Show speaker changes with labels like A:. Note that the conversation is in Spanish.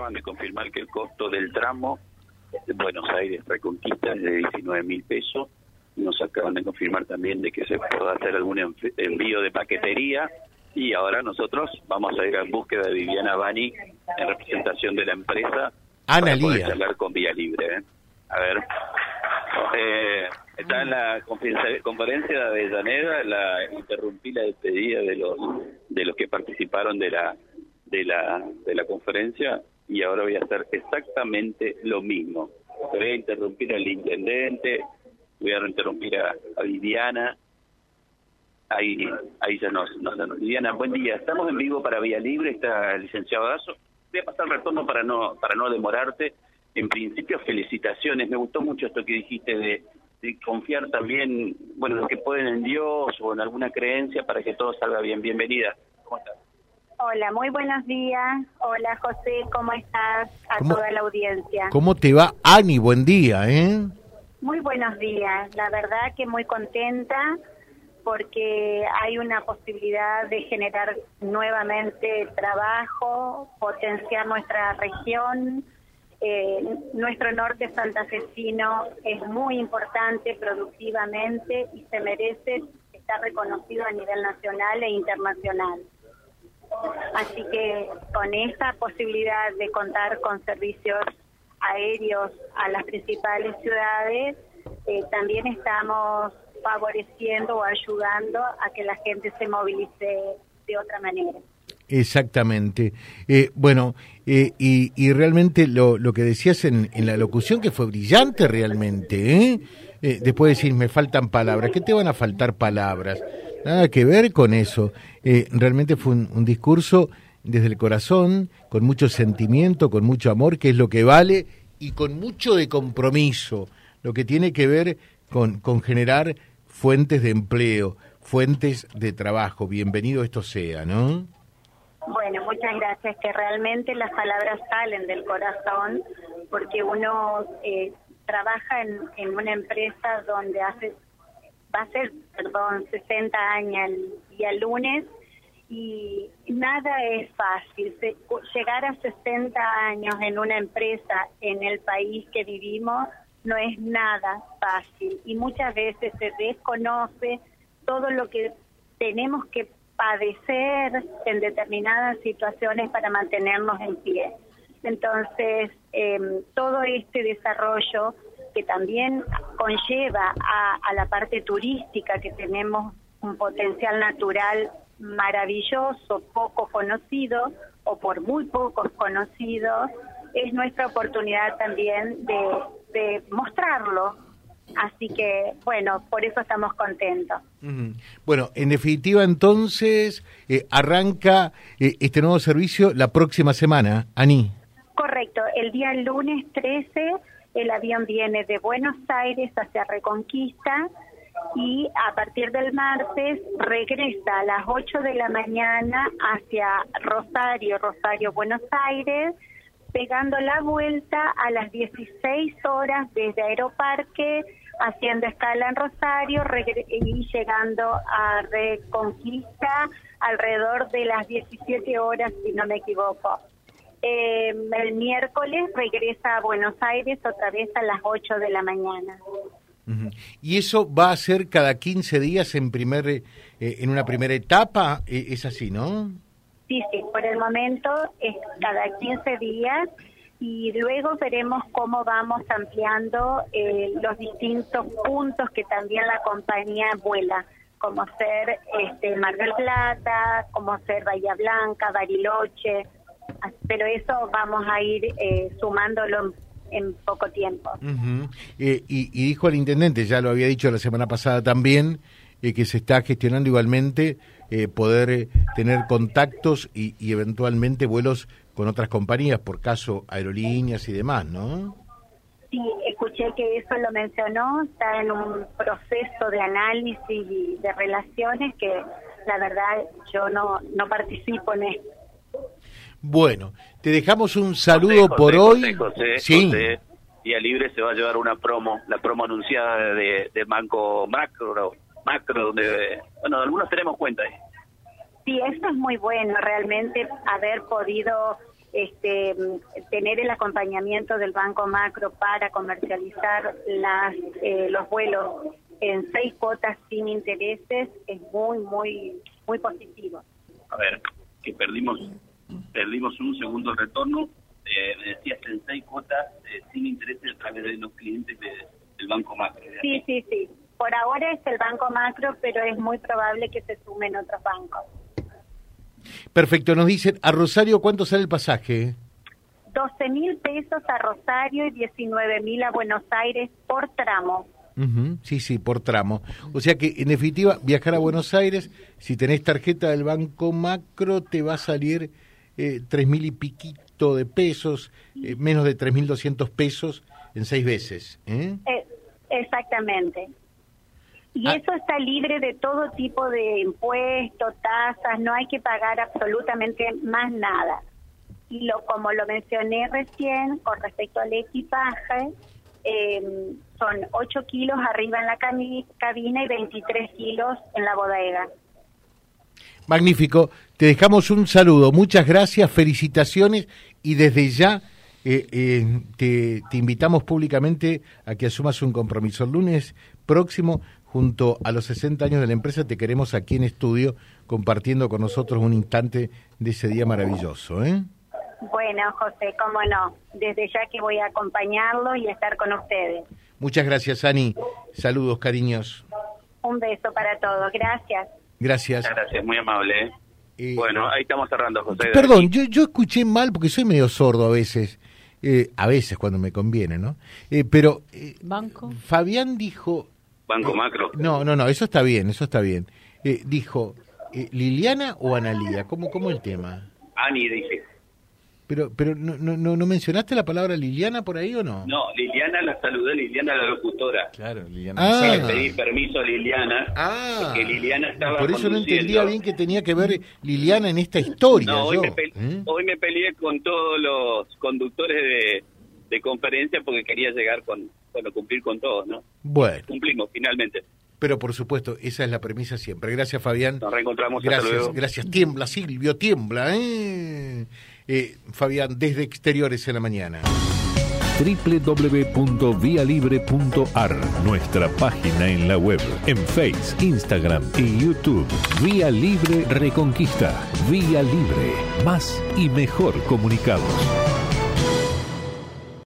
A: acaban de confirmar que el costo del tramo de Buenos Aires Reconquista es de 19 mil pesos. Nos acaban de confirmar también de que se puede hacer algún envío de paquetería y ahora nosotros vamos a ir en búsqueda de Viviana Bani en representación de la empresa
B: Ana
A: para poder charlar con Vía Libre. ¿eh? A ver, eh, está en la conferencia, conferencia de Avellaneda, la interrumpí la despedida de los de los que participaron de la de la de la conferencia y ahora voy a hacer exactamente lo mismo. Voy a interrumpir al intendente, voy a interrumpir a, a Viviana. Ahí, ahí ya nos, nos, nos- Viviana, buen día. Estamos en vivo para Vía Libre, está el licenciado Dazo. Voy a pasar el retorno para no, para no demorarte. En principio, felicitaciones. Me gustó mucho esto que dijiste de, confiar también, bueno, lo que pueden en Dios o en alguna creencia para que todo salga bien. Bienvenida. ¿Cómo estás?
C: Hola, muy buenos días. Hola José, ¿cómo estás? A
B: ¿Cómo-
C: toda la audiencia.
B: ¿Cómo te va, Ani? Buen día, ¿eh?
C: Muy buenos días. La verdad que muy contenta porque hay una posibilidad de generar nuevamente trabajo, potenciar nuestra región. Eh, nuestro norte santafesino es muy importante productivamente y se merece estar reconocido a nivel nacional e internacional. Así que con esa posibilidad de contar con servicios aéreos a las principales ciudades, eh, también estamos favoreciendo o ayudando a que la gente se movilice de otra manera.
B: Exactamente. Eh, bueno, eh, y, y realmente lo, lo que decías en, en la locución, que fue brillante realmente, ¿eh? Eh, después decís, me faltan palabras. ¿Qué te van a faltar palabras? Nada que ver con eso. Eh, realmente fue un, discurso desde el corazón, con mucho sentimiento, con mucho amor, que es lo que vale, y con mucho de compromiso, lo que tiene que ver con, con generar fuentes de empleo, fuentes de trabajo. Bienvenido esto sea, ¿no?
C: Bueno, muchas gracias. Que realmente las palabras salen del corazón porque uno eh, trabaja en, en una empresa donde hace, va a ser, perdón, 60 años el día lunes y nada es fácil. Se- llegar a 60 años en una empresa en el país que vivimos no es nada fácil y muchas veces se desconoce todo lo que tenemos que padecer en determinadas situaciones para mantenernos en pie. Entonces, eh, todo este desarrollo que también conlleva a, a la parte turística, que tenemos un potencial natural maravilloso, poco conocido o por muy pocos conocidos, es nuestra oportunidad también de, de mostrarlo. Así que, bueno, por eso estamos contentos.
B: Bueno, en definitiva, entonces, eh, arranca eh, este nuevo servicio la próxima semana, Ani.
C: Correcto, el día lunes 13 el avión viene de Buenos Aires hacia Reconquista y a partir del martes regresa a las 8 de la mañana hacia Rosario, Rosario, Buenos Aires, pegando la vuelta a las 16 horas desde Aeroparque, haciendo escala en Rosario y llegando a Reconquista alrededor de las 17 horas, si no me equivoco. Eh, el miércoles regresa a Buenos Aires otra vez a las 8 de la mañana.
B: Y eso va a ser cada 15 días en primer eh, en una primera etapa, eh, es así, ¿no?
C: Sí, sí, por el momento es cada 15 días y luego veremos cómo vamos ampliando eh, los distintos puntos que también la compañía vuela, como ser este, Mar del Plata, como ser Bahía Blanca, Bariloche, pero eso vamos a ir eh, sumándolo en, poco tiempo.
B: Eh, y, y dijo el intendente, ya lo había dicho la semana pasada también, eh, que se está gestionando igualmente eh, poder tener contactos y, y eventualmente vuelos con otras compañías, por caso aerolíneas y demás, ¿no?
C: Sí, escuché que eso lo mencionó, está en un proceso de análisis y de relaciones que la verdad yo no, no participo en esto.
B: Bueno, te dejamos un saludo
A: José,
B: por
A: José,
B: hoy.
A: José,
B: sí.
A: José, Día Libre se va a llevar una promo, la promo anunciada de, de Banco Macro, Macro, donde, bueno, algunos tenemos cuenta ahí.
C: Sí, eso es muy bueno, realmente haber podido este, tener el acompañamiento del Banco Macro para comercializar las, eh, los vuelos en seis cuotas sin intereses es muy, muy, muy positivo.
A: A ver, que perdimos perdimos un segundo retorno, eh, me decías en seis cuotas eh, sin intereses a través de los clientes del Banco Macro.
C: Sí, sí, sí. Por ahora es el Banco Macro, pero es muy probable que se sumen otros bancos.
B: Perfecto, nos dicen, a Rosario, ¿cuánto sale el pasaje?
C: 12 mil pesos a Rosario y 19 mil a Buenos Aires por tramo.
B: Sí, sí, por tramo. O sea que, en definitiva, viajar a Buenos Aires, si tenés tarjeta del Banco Macro, te va a salir tres mil y piquito de pesos, eh, menos de tres mil doscientos pesos en seis veces. ¿eh?
C: eh exactamente. Y ah. eso está libre de todo tipo de impuestos, tasas, no hay que pagar absolutamente más nada. Y lo, como lo mencioné recién, con respecto al equipaje, eh, son 8 kilos arriba en la cabina y 23 kilos en la bodega.
B: Magnífico. Te dejamos un saludo. Muchas gracias, felicitaciones y desde ya eh, eh, te, te, invitamos públicamente a que asumas un compromiso. El lunes próximo junto a los 60 años de la empresa, te queremos aquí en estudio compartiendo con nosotros un instante de ese día maravilloso. ¿eh?
C: Bueno, José, cómo no. Desde ya que voy a acompañarlo y estar con ustedes.
B: Muchas gracias, Ani. Saludos, cariños.
C: Un beso para todos. Gracias.
B: Gracias.
A: Gracias, muy amable. ¿eh? Eh, bueno, ahí estamos cerrando, José.
B: Perdón, yo, yo escuché mal porque soy medio sordo a veces. a veces cuando me conviene, ¿no? pero
D: Banco.
B: Fabián dijo
A: Banco Macro.
B: No, no, no, eso está bien, eso está bien. Eh, dijo, eh, ¿Liliana o Analía? ¿Cómo, ¿Cómo el tema?
A: Ani, dije.
B: Pero, pero no, no, no, mencionaste la palabra Liliana por ahí o no?
A: No, Liliana la saludé, Liliana la locutora.
B: Claro, Liliana. Ah.
A: Le pedí permiso a Liliana. Ah. Porque Liliana estaba
B: Por eso no entendía bien que tenía que ver Liliana en esta historia. No,
A: hoy, Me ¿eh? hoy me peleé con todos los conductores de, de conferencia porque quería llegar con, bueno, cumplir con todos, ¿no?
B: Bueno.
A: Cumplimos finalmente.
B: Pero por supuesto, esa es la premisa siempre. Gracias, Fabián.
A: Nos reencontramos.
B: Gracias, gracias. Tiembla, Silvio, tiembla. ¿eh? Eh, Fabián, desde Exteriores en la mañana
E: www.vialibre.ar, nuestra página en la web, en Face, Instagram y YouTube. Vía Libre Reconquista. Vía Libre. Más y mejor comunicados.